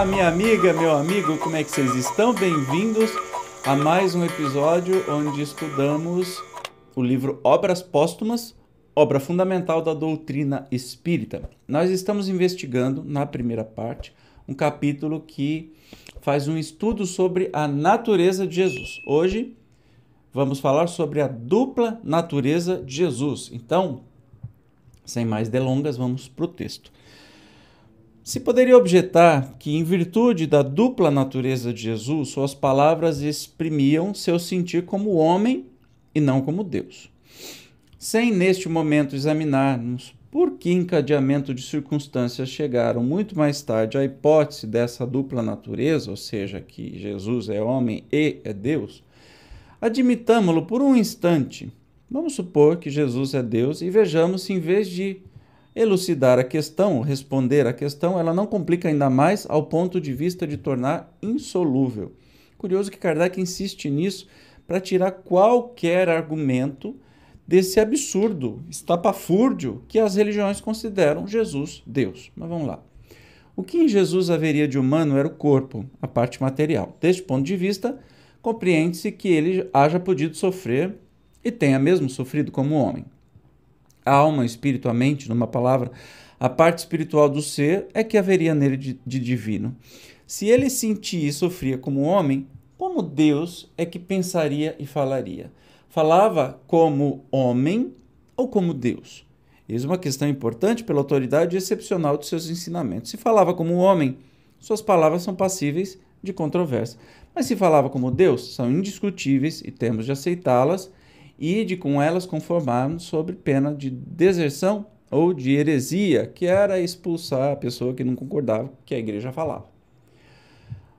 Olá, minha amiga, meu amigo, como é que vocês estão? Bem-vindos a mais um episódio onde estudamos o livro Obras Póstumas, obra fundamental da doutrina espírita. Nós estamos investigando, na primeira parte, um capítulo que faz um estudo sobre a natureza de Jesus. Hoje vamos falar sobre a dupla natureza de Jesus. Então, sem mais delongas, vamos para o texto. Se poderia objetar que, em virtude da dupla natureza de Jesus, suas palavras exprimiam seu sentir como homem e não como Deus. Sem neste momento examinarmos por que encadeamento de circunstâncias chegaram muito mais tarde à hipótese dessa dupla natureza, ou seja, que Jesus é homem e é Deus, admitamo-lo por um instante. Vamos supor que Jesus é Deus e vejamos se, em vez de elucidar a questão, responder a questão, ela não complica ainda mais ao ponto de vista de tornar insolúvel. Curioso que Kardec insiste nisso para tirar qualquer argumento desse absurdo, estapafúrdio que as religiões consideram Jesus Deus. Mas vamos lá. O que em Jesus haveria de humano era o corpo, a parte material. Deste ponto de vista, compreende-se que ele haja podido sofrer e tenha mesmo sofrido como homem a alma, espírito, a mente, numa palavra, a parte espiritual do ser é que haveria nele de, de divino. Se ele sentia e sofria como homem, como Deus é que pensaria e falaria? Falava como homem ou como Deus? Eis uma questão importante pela autoridade excepcional de seus ensinamentos. Se falava como homem, suas palavras são passíveis de controvérsia. Mas se falava como Deus, são indiscutíveis e temos de aceitá-las e de com elas conformarmos sobre pena de deserção ou de heresia, que era expulsar a pessoa que não concordava com o que a igreja falava.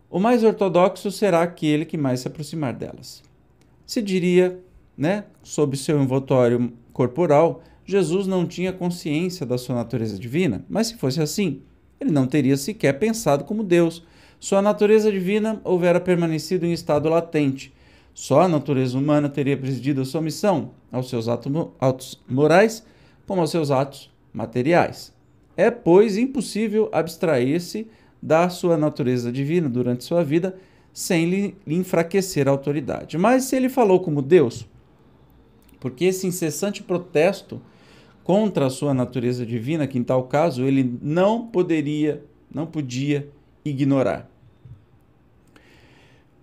O mais ortodoxo será aquele que mais se aproximar delas. Se diria, né, sob seu envoltório corporal, Jesus não tinha consciência da sua natureza divina, mas se fosse assim, ele não teria sequer pensado como Deus. Sua natureza divina houvera permanecido em estado latente, só a natureza humana teria presidido a sua missão aos seus atos morais como aos seus atos materiais. É, pois, impossível abstrair-se da sua natureza divina durante sua vida sem lhe enfraquecer a autoridade. Mas se ele falou como Deus, porque esse incessante protesto contra a sua natureza divina, que em tal caso ele não poderia, não podia ignorar.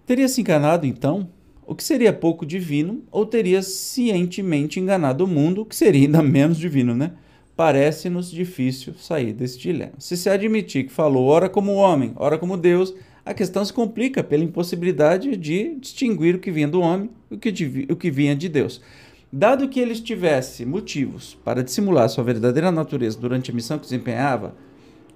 Teria se enganado então o que seria pouco divino, ou teria cientemente enganado o mundo, o que seria ainda menos divino, né? Parece-nos difícil sair desse dilema. Se se admitir que falou ora como homem, ora como Deus, a questão se complica pela impossibilidade de distinguir o que vinha do homem e o que, o que vinha de Deus. Dado que ele tivesse motivos para dissimular sua verdadeira natureza durante a missão que desempenhava,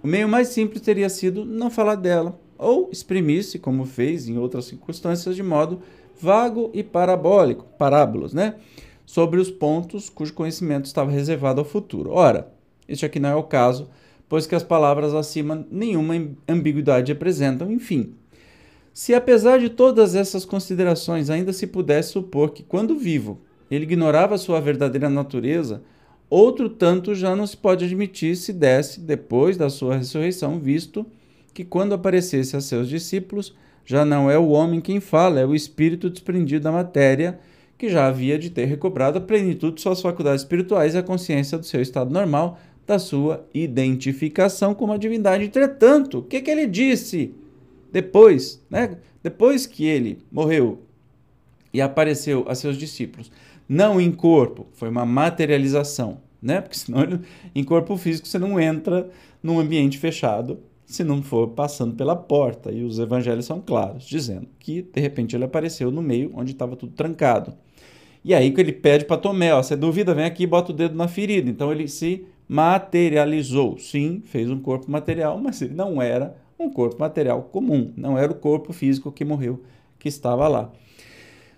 o meio mais simples teria sido não falar dela, ou exprimir-se, como fez em outras circunstâncias, de modo vago e parabólico, parábolas, né? Sobre os pontos cujo conhecimento estava reservado ao futuro. Ora, este aqui não é o caso, pois que as palavras acima nenhuma ambiguidade apresentam, enfim. Se apesar de todas essas considerações ainda se pudesse supor que, quando vivo, ele ignorava sua verdadeira natureza, outro tanto já não se pode admitir se desse, depois da sua ressurreição, visto que, quando aparecesse a seus discípulos, já não é o homem quem fala, é o espírito desprendido da matéria, que já havia de ter recobrado a plenitude de suas faculdades espirituais e a consciência do seu estado normal, da sua identificação como a divindade. Entretanto, o que, que ele disse depois, né? depois que ele morreu e apareceu a seus discípulos? Não em corpo, foi uma materialização, né? Porque senão ele, em corpo físico você não entra num ambiente fechado se não for passando pela porta. E os evangelhos são claros, dizendo que de repente ele apareceu no meio onde estava tudo trancado. E aí que ele pede para Tomé, ó, você duvida, vem aqui e bota o dedo na ferida. Então ele se materializou. Sim, fez um corpo material, mas ele não era um corpo material comum, não era o corpo físico que morreu, que estava lá.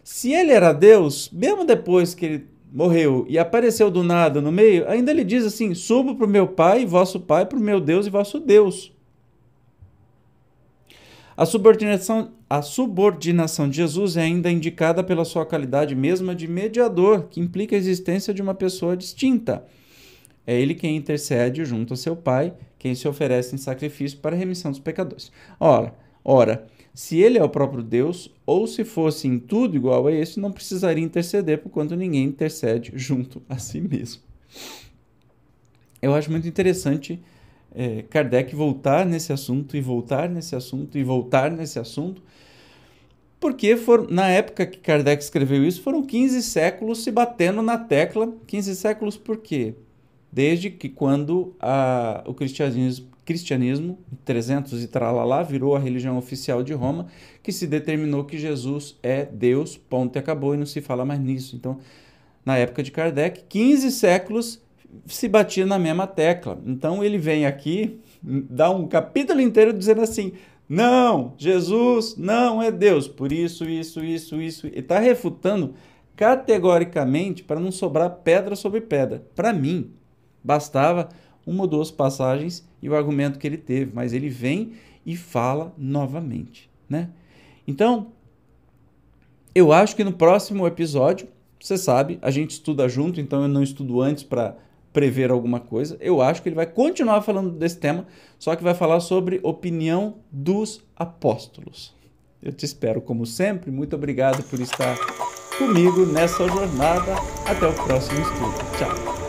Se ele era Deus, mesmo depois que ele morreu e apareceu do nada no meio, ainda ele diz assim: subo para o meu Pai, vosso Pai, para o meu Deus e vosso Deus. A subordinação, a subordinação de Jesus é ainda indicada pela sua qualidade mesma de mediador, que implica a existência de uma pessoa distinta. É ele quem intercede junto a seu Pai, quem se oferece em sacrifício para a remissão dos pecadores. Ora, ora, se ele é o próprio Deus, ou se fosse em tudo igual a esse, não precisaria interceder, porquanto ninguém intercede junto a si mesmo. Eu acho muito interessante é, Kardec voltar nesse assunto e voltar nesse assunto e voltar nesse assunto, porque for, na época que Kardec escreveu isso, foram 15 séculos se batendo na tecla. 15 séculos por quê? Desde que quando a, o cristianismo, cristianismo, 300 e tralalá, virou a religião oficial de Roma, que se determinou que Jesus é Deus, ponto e acabou, e não se fala mais nisso. Então, na época de Kardec, 15 séculos se batia na mesma tecla. Então ele vem aqui, dá um capítulo inteiro dizendo assim: não, Jesus não é Deus, por isso, isso, isso, isso. Ele está refutando categoricamente para não sobrar pedra sobre pedra. Para mim, bastava uma ou duas passagens e o argumento que ele teve, mas ele vem e fala novamente, né? Então, eu acho que no próximo episódio, você sabe, a gente estuda junto, então eu não estudo antes para prever alguma coisa. Eu acho que ele vai continuar falando desse tema, só que vai falar sobre opinião dos apóstolos. Eu te espero como sempre. Muito obrigado por estar comigo nessa jornada. Até o próximo estudo. Tchau.